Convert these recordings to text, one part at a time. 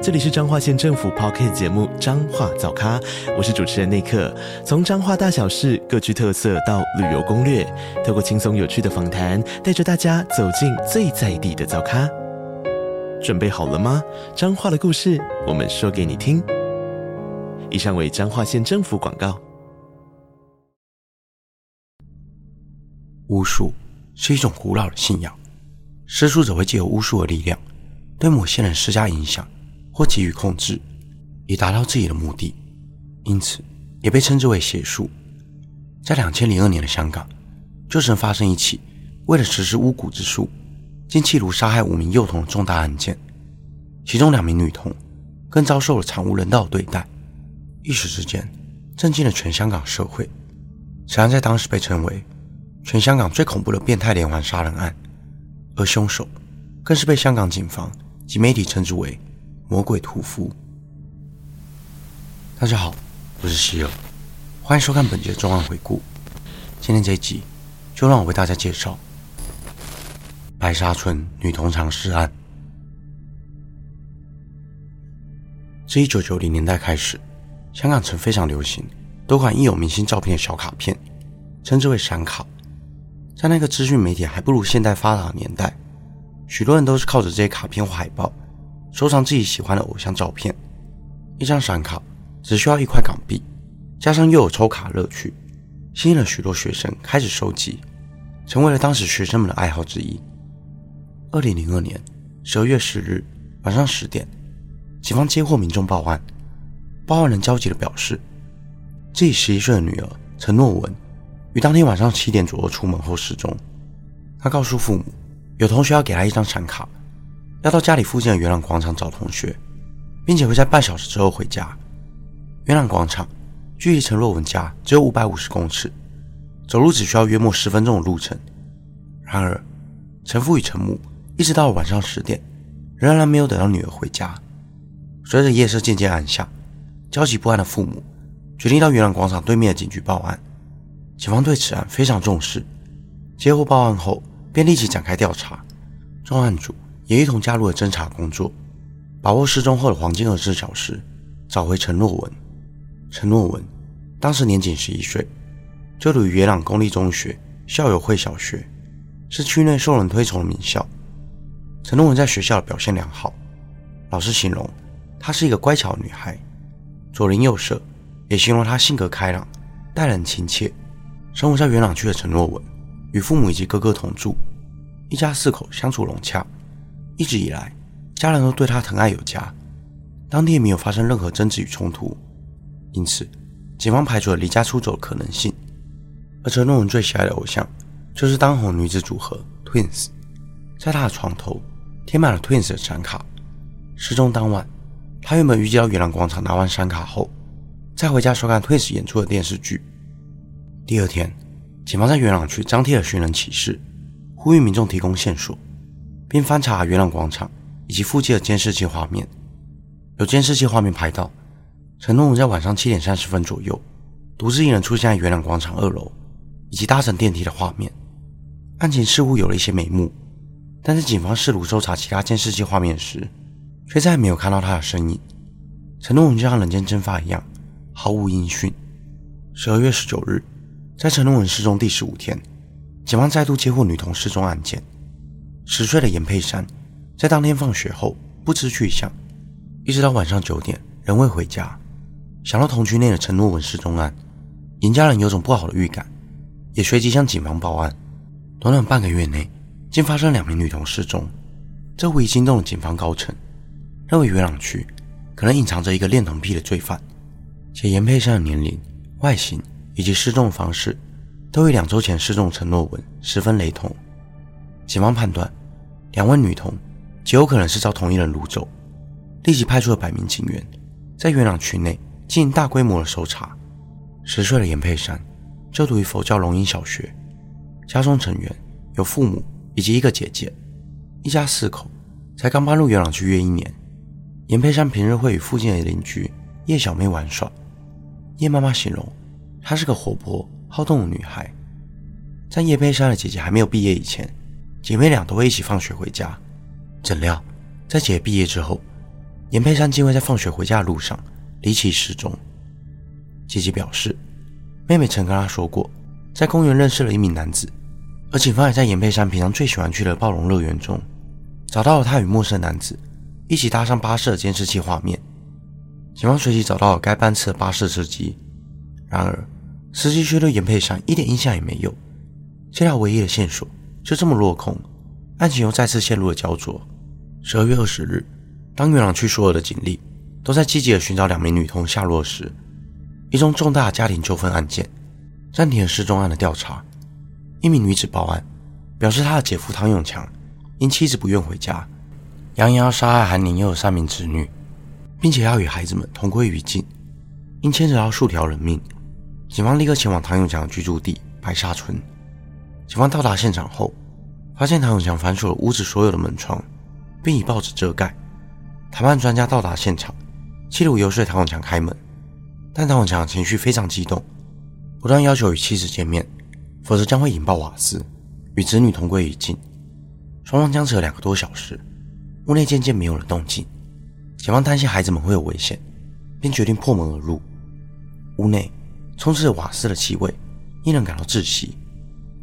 这里是彰化县政府 Podcast 节目《彰化早咖》，我是主持人内克。从彰化大小事各具特色到旅游攻略，透过轻松有趣的访谈，带着大家走进最在地的早咖。准备好了吗？彰化的故事，我们说给你听。以上为彰化县政府广告。巫术是一种古老的信仰，施术者会借由巫术的力量，对某些人施加影响。或给予控制，以达到自己的目的，因此也被称之为邪术。在两千零二年的香港，就曾发生一起为了实施巫蛊之术，竟企图杀害五名幼童的重大案件，其中两名女童更遭受了惨无人道的对待，一时之间震惊了全香港社会。此案在当时被称为全香港最恐怖的变态连环杀人案，而凶手更是被香港警方及媒体称之为。魔鬼屠夫。大家好，我是希尔，欢迎收看本集的重案回顾。今天这一集，就让我为大家介绍白沙村女童藏尸案。自一九九零年代开始，香港曾非常流行多款印有明星照片的小卡片，称之为闪卡。在那个资讯媒体还不如现代发达的年代，许多人都是靠着这些卡片或海报。收藏自己喜欢的偶像照片，一张闪卡只需要一块港币，加上又有抽卡乐趣，吸引了许多学生开始收集，成为了当时学生们的爱好之一。二零零二年十二月十日晚上十点，警方接获民众报案，报案人焦急地表示，自己十一岁的女儿陈诺文于当天晚上七点左右出门后失踪。他告诉父母，有同学要给他一张闪卡。要到家里附近的元朗广场找同学，并且会在半小时之后回家。元朗广场距离陈若文家只有五百五十公尺，走路只需要约莫十分钟的路程。然而，陈父与陈母一直到了晚上十点，仍然没有等到女儿回家。随着夜色渐渐暗下，焦急不安的父母决定到元朗广场对面的警局报案。警方对此案非常重视，接获报案后便立即展开调查。重案组。也一同加入了侦查工作，把握失踪后的黄金二十四小时，找回陈若文。陈若文当时年仅十一岁，就读于元朗公立中学校友会小学，是区内受人推崇的名校。陈若文在学校表现良好，老师形容她是一个乖巧女孩，左邻右舍也形容她性格开朗，待人亲切。生活在元朗区的陈若文，与父母以及哥哥同住，一家四口相处融洽。一直以来，家人都对他疼爱有加，当地也没有发生任何争执与冲突，因此，警方排除了离家出走的可能性。而陈若文最喜爱的偶像，就是当红女子组合 Twins，在他的床头贴满了 Twins 的闪卡。失踪当晚，他原本预计到元朗广场拿完闪卡后，再回家收看 Twins 演出的电视剧。第二天，警方在元朗区张贴了寻人启事，呼吁民众提供线索。并翻查元朗广场以及附近的监视器画面，有监视器画面拍到陈若文在晚上七点三十分左右独自一人出现在元朗广场二楼，以及搭乘电梯的画面。案情似乎有了一些眉目，但是警方试图搜查其他监视器画面时，却再也没有看到他的身影。陈若文就像人间蒸发一样，毫无音讯。十二月十九日，在陈若文失踪第十五天，警方再度接获女童失踪案件。十岁的严佩珊在当天放学后不知去向，一直到晚上九点仍未回家。想到同区内的陈诺文失踪案，严家人有种不好的预感，也随即向警方报案。短短半个月内，竟发生两名女童失踪，这无疑惊动了警方高层，认为元朗区可能隐藏着一个恋童癖的罪犯。且严佩珊的年龄、外形以及失踪的方式，都与两周前失踪的陈诺文十分雷同。警方判断，两位女童极有可能是遭同一人掳走，立即派出了百名警员，在元朗区内进行大规模的搜查。十岁的严佩珊就读于佛教龙吟小学，家中成员有父母以及一个姐姐，一家四口，才刚搬入元朗区约一年。严佩珊平日会与附近的邻居叶小妹玩耍。叶妈妈形容她是个活泼好动的女孩。在叶佩珊的姐姐还没有毕业以前，姐妹俩都会一起放学回家。怎料在姐毕业之后，严佩珊竟会在放学回家的路上离奇失踪。姐姐表示，妹妹曾跟她说过，在公园认识了一名男子，而警方也在严佩珊平常最喜欢去的暴龙乐园中找到了她与陌生男子一起搭上巴士的监视器画面，警方随即找到了该班次的巴士司机，然而司机却对严佩珊一点印象也没有。这条唯一的线索就这么落空，案情又再次陷入了焦灼。十二月二十日，当元朗区所有的警力都在积极的寻找两名女童下落时，一宗重大家庭纠纷案件暂停了失踪案的调查。一名女子报案，表示她的姐夫唐永强因妻子不愿回家。扬言要杀害韩宁幼的三名子女，并且要与孩子们同归于尽，因牵扯到数条人命，警方立刻前往唐永强居住地白沙村。警方到达现场后，发现唐永强反锁了屋子所有的门窗，并以报纸遮盖。谈判专家到达现场，企图游说唐永强开门，但唐永强情绪非常激动，不断要求与妻子见面，否则将会引爆瓦斯，与子女同归于尽。双方僵持了两个多小时。屋内渐渐没有了动静，警方担心孩子们会有危险，便决定破门而入。屋内充斥着瓦斯的气味，令人感到窒息。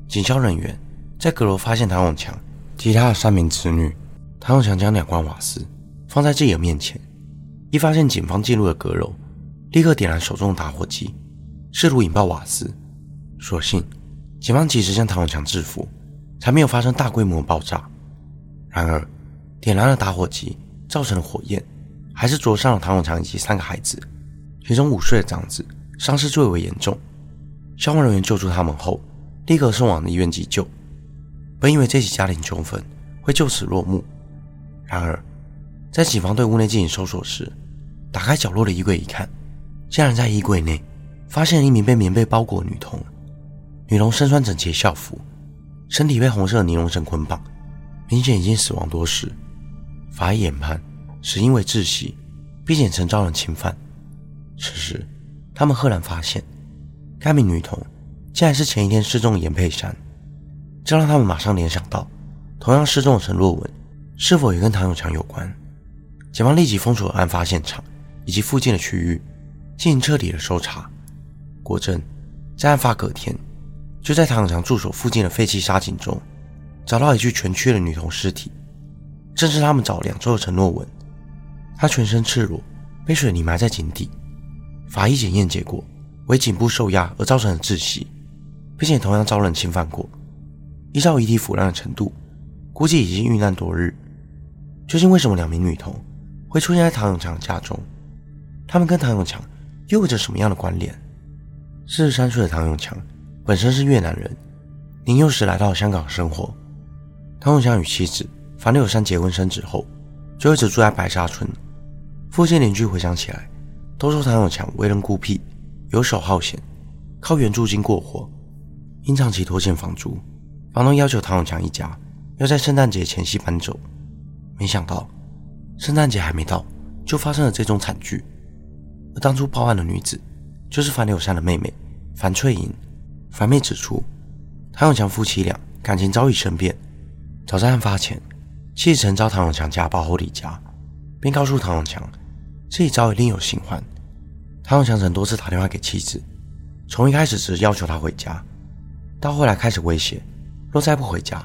警消人员在阁楼发现唐永强及他的三名子女。唐永强将两罐瓦斯放在自己的面前，一发现警方进入了阁楼，立刻点燃手中的打火机，试图引爆瓦斯。所幸警方及时将唐永强制服，才没有发生大规模爆炸。然而，点燃了打火机，造成的火焰，还是灼伤了唐永强以及三个孩子，其中五岁的长子伤势最为严重。消防人员救出他们后，立刻送往医院急救。本以为这起家庭纠纷会就此落幕，然而，在警方对屋内进行搜索时，打开角落的衣柜一看，竟然在衣柜内发现了一名被棉被包裹的女童。女童身穿整齐校服，身体被红色尼龙绳捆绑，明显已经死亡多时。法医研判，是因为窒息，并且曾遭人侵犯。此时，他们赫然发现，该名女童竟然是前一天失踪的严佩珊，这让他们马上联想到，同样失踪的陈若文是否也跟唐永强有关。警方立即封锁了案发现场以及附近的区域，进行彻底的搜查。果真，在案发隔天，就在唐永强住所附近的废弃沙井中，找到一具全躯的女童尸体。正是他们找两周的陈若文，她全身赤裸，被水泥埋在井底。法医检验结果为颈部受压而造成的窒息，并且同样遭人侵犯过。依照遗体腐烂的程度，估计已经遇难多日。究竟为什么两名女童会出现在唐永强家中？他们跟唐永强又有着什么样的关联？四十三岁的唐永强本身是越南人，年幼时来到香港生活。唐永强与妻子。樊柳珊结婚生子后，就一直住在白沙村。附近邻居回想起来，都说唐永强为人孤僻、游手好闲，靠援助金过活。因长期拖欠房租，房东要求唐永强一家要在圣诞节前夕搬走。没想到，圣诞节还没到，就发生了这种惨剧。而当初报案的女子，就是樊柳珊的妹妹樊翠莹。樊妹指出，唐永强夫妻俩感情早已生变，早在案发前。妻子曾遭唐永强家暴后离家，并告诉唐永强自己早已另有新欢。唐永强曾多次打电话给妻子，从一开始只是要求她回家，到后来开始威胁，若再不回家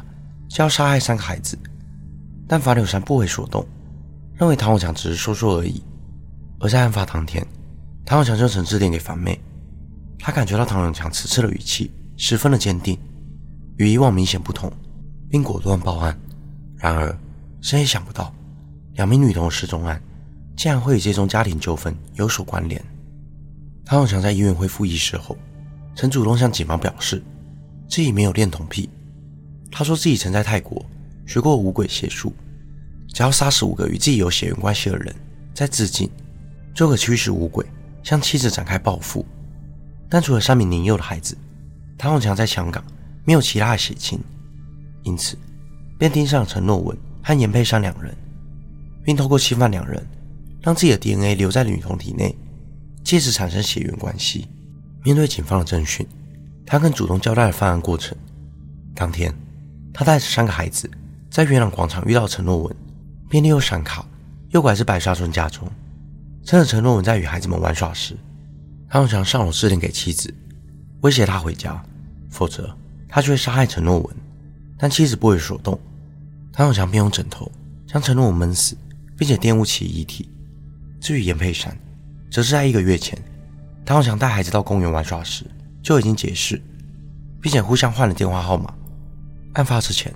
就要杀害三个孩子。但樊柳山不为所动，认为唐永强只是说说而已。而在案发当天，唐永强就曾致电给樊妹，他感觉到唐永强此次的语气十分的坚定，与以往明显不同，并果断报案。然而，谁也想不到，两名女童失踪案竟然会与这宗家庭纠纷有所关联。唐永强在医院恢复意识后，曾主动向警方表示自己没有恋童癖。他说自己曾在泰国学过五鬼邪术，只要杀死五个与自己有血缘关系的人，再自尽，就可驱使五鬼向妻子展开报复。但除了三名年幼的孩子，唐永强在香港没有其他的血亲，因此。便盯上陈诺文和严佩珊两人，并透过侵犯两人，让自己的 DNA 留在女童体内，借此产生血缘关系。面对警方的侦讯，他更主动交代了犯案过程。当天，他带着三个孩子在元朗广场遇到陈若文，便利用闪卡诱拐至白沙村家中。趁着陈若文在与孩子们玩耍时，唐永强上楼致电给妻子，威胁他回家，否则他就会杀害陈若文。但妻子不为所动，唐永强便用枕头将陈若文闷死，并且玷污其遗体。至于严佩珊，则是在一个月前，唐永强带孩子到公园玩耍时就已经解释，并且互相换了电话号码。案发之前，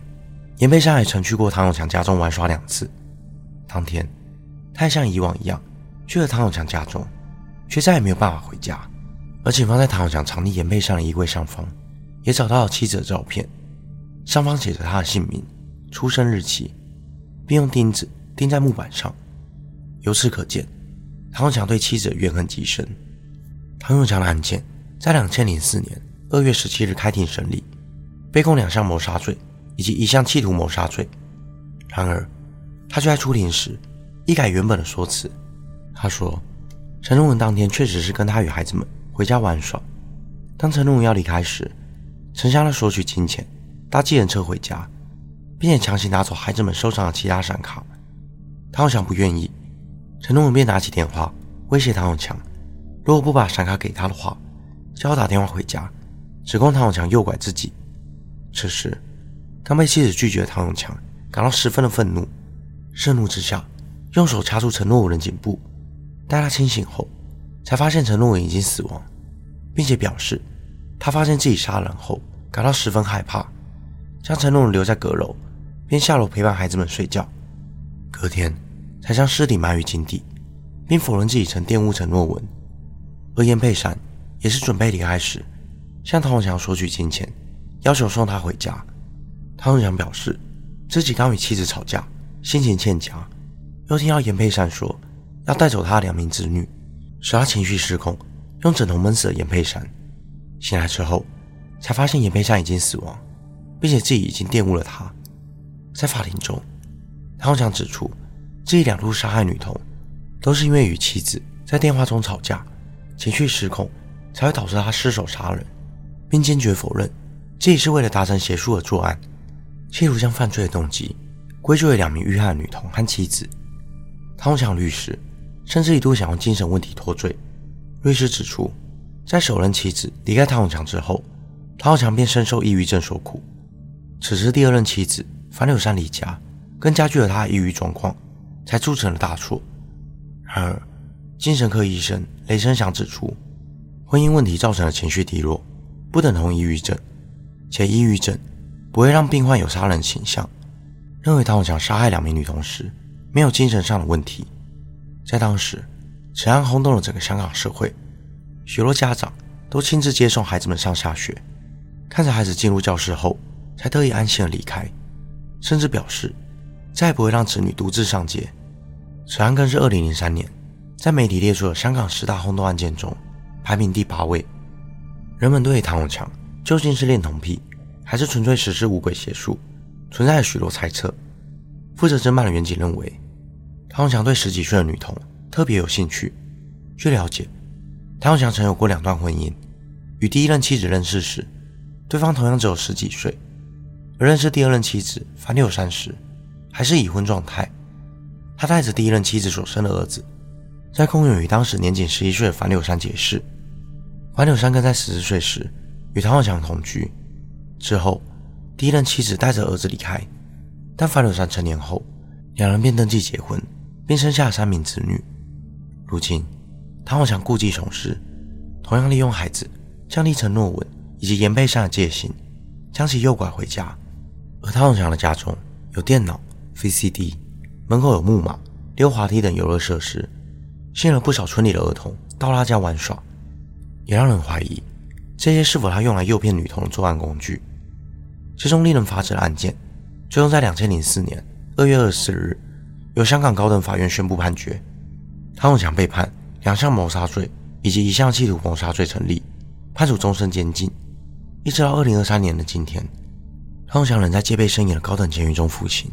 严佩珊也曾去过唐永强家中玩耍两次。当天，他也像以往一样去了唐永强家中，却再也没有办法回家。而警方在唐永强藏匿严佩珊的衣柜上方，也找到了妻子的照片，上方写着他的姓名、出生日期，并用钉子钉在木板上。由此可见，唐永强对妻子怨恨极深。唐永强的案件在两千零四年二月十七日开庭审理。被控两项谋杀罪以及一项企图谋杀罪，然而他却在出庭时一改原本的说辞。他说，陈若文当天确实是跟他与孩子们回家玩耍。当陈若文要离开时，曾向他索取金钱，搭计程车回家，并且强行拿走孩子们收藏的其他闪卡。唐永强不愿意，陈若文便拿起电话威胁唐永强，如果不把闪卡给他的话，只好打电话回家，指控唐永强诱拐自己。此时，刚被妻子拒绝的唐永强感到十分的愤怒，盛怒之下，用手掐住陈若文的颈部。待他清醒后，才发现陈若文已经死亡，并且表示他发现自己杀人后感到十分害怕，将陈若文留在阁楼，便下楼陪伴孩子们睡觉。隔天，才将尸体埋于井底，并否认自己曾玷污陈若文。而严佩珊也是准备离开时，向唐永强索取金钱。要求送他回家。唐永强表示，自己刚与妻子吵架，心情欠佳，又听到严佩珊说要带走他的两名子女，使他情绪失控，用枕头闷死了严佩珊。醒来之后，才发现严佩珊已经死亡，并且自己已经玷污了她。在法庭中，唐永强指出，自己两度杀害女童，都是因为与妻子在电话中吵架，情绪失控，才会导致他失手杀人，并坚决否认。自己是为了达成协议而作案，企图将犯罪的动机归咎于两名遇害的女童和妻子。唐永强律师甚至一度想用精神问题脱罪。律师指出，在首任妻子离开唐永强之后，唐永强便深受抑郁症所苦。此时第二任妻子樊柳珊离家，更加剧了他的抑郁状况，才铸成了大错。然而，精神科医生雷声祥指出，婚姻问题造成的情绪低落，不等同抑郁症。且抑郁症不会让病患有杀人倾向，认为唐永强杀害两名女同时没有精神上的问题。在当时，此案轰动了整个香港社会，许多家长都亲自接送孩子们上下学，看着孩子进入教室后才得以安心的离开，甚至表示再也不会让子女独自上街。此案更是2003年在媒体列出了香港十大轰动案件中排名第八位。人们对唐永强究竟是恋童癖，还是纯粹实施五轨邪术？存在了许多猜测。负责侦办的员警认为，唐永强对十几岁的女童特别有兴趣。据了解，唐永强曾有过两段婚姻。与第一任妻子认识时，对方同样只有十几岁；而认识第二任妻子樊六三时，还是已婚状态。他带着第一任妻子所生的儿子，在公园与当时年仅十一岁的樊柳珊结识。樊柳珊更在十四岁时。与唐永强同居之后，第一任妻子带着儿子离开，但樊柳珊成年后，两人便登记结婚，并生下三名子女。如今，唐永强故技重施，同样利用孩子降低陈诺文以及严佩珊的戒心，将其诱拐回家。而唐永强的家中有电脑、VCD，门口有木马、溜滑梯等游乐设施，吸引了不少村里的儿童到他家玩耍，也让人怀疑。这些是否他用来诱骗女童的作案工具？这宗令人发指的案件，最终在两千零四年二月二十日，由香港高等法院宣布判决，唐永强被判两项谋杀罪以及一项企图谋杀罪成立，判处终身监禁。一直到二零二三年的今天，汤永强仍在戒备森严的高等监狱中服刑，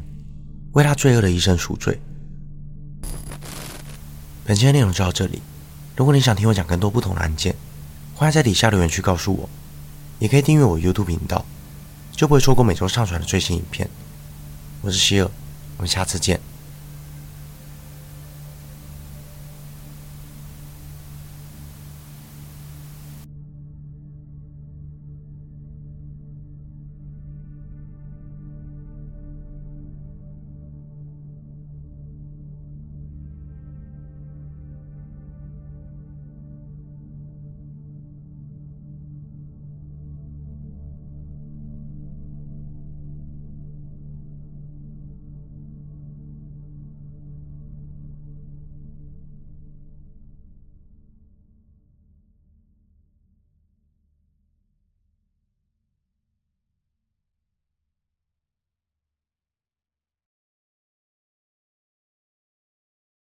为他罪恶的一生赎罪。本期的内容就到这里。如果你想听我讲更多不同的案件，欢迎在底下留言区告诉我，也可以订阅我 YouTube 频道，就不会错过每周上传的最新影片。我是希尔，我们下次见。